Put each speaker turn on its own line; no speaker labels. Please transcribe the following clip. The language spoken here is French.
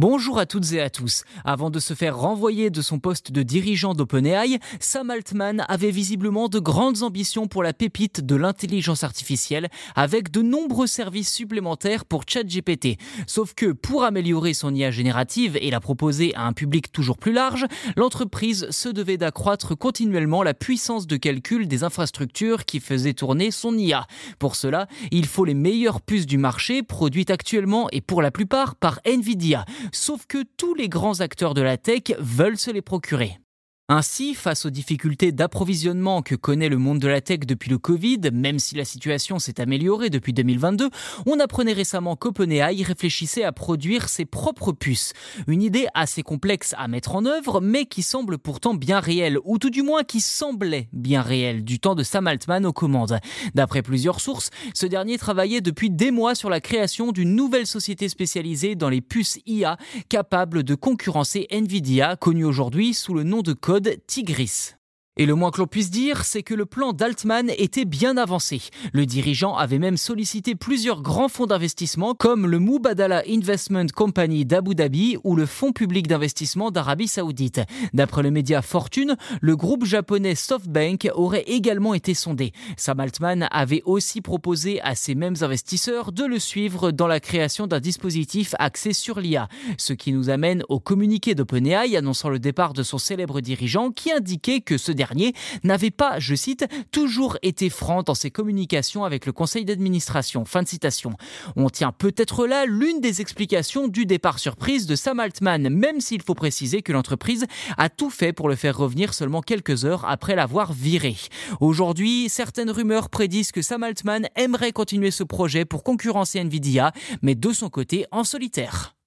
Bonjour à toutes et à tous. Avant de se faire renvoyer de son poste de dirigeant d'OpenAI, Sam Altman avait visiblement de grandes ambitions pour la pépite de l'intelligence artificielle avec de nombreux services supplémentaires pour ChatGPT. Sauf que pour améliorer son IA générative et la proposer à un public toujours plus large, l'entreprise se devait d'accroître continuellement la puissance de calcul des infrastructures qui faisaient tourner son IA. Pour cela, il faut les meilleures puces du marché produites actuellement et pour la plupart par Nvidia. Sauf que tous les grands acteurs de la tech veulent se les procurer. Ainsi, face aux difficultés d'approvisionnement que connaît le monde de la tech depuis le Covid, même si la situation s'est améliorée depuis 2022, on apprenait récemment qu'OpenAI réfléchissait à produire ses propres puces. Une idée assez complexe à mettre en œuvre, mais qui semble pourtant bien réelle, ou tout du moins qui semblait bien réelle, du temps de Sam Altman aux commandes. D'après plusieurs sources, ce dernier travaillait depuis des mois sur la création d'une nouvelle société spécialisée dans les puces IA, capable de concurrencer Nvidia, connue aujourd'hui sous le nom de code Tigris. Et le moins que l'on puisse dire, c'est que le plan d'Altman était bien avancé. Le dirigeant avait même sollicité plusieurs grands fonds d'investissement comme le Mubadala Investment Company d'Abu Dhabi ou le Fonds public d'investissement d'Arabie Saoudite. D'après le média Fortune, le groupe japonais SoftBank aurait également été sondé. Sam Altman avait aussi proposé à ces mêmes investisseurs de le suivre dans la création d'un dispositif axé sur l'IA. Ce qui nous amène au communiqué d'OpenAI annonçant le départ de son célèbre dirigeant qui indiquait que ce n'avait pas, je cite, toujours été franc dans ses communications avec le conseil d'administration. Fin de citation. On tient peut-être là l'une des explications du départ surprise de Sam Altman, même s'il faut préciser que l'entreprise a tout fait pour le faire revenir seulement quelques heures après l'avoir viré. Aujourd'hui, certaines rumeurs prédisent que Sam Altman aimerait continuer ce projet pour concurrencer Nvidia, mais de son côté en solitaire.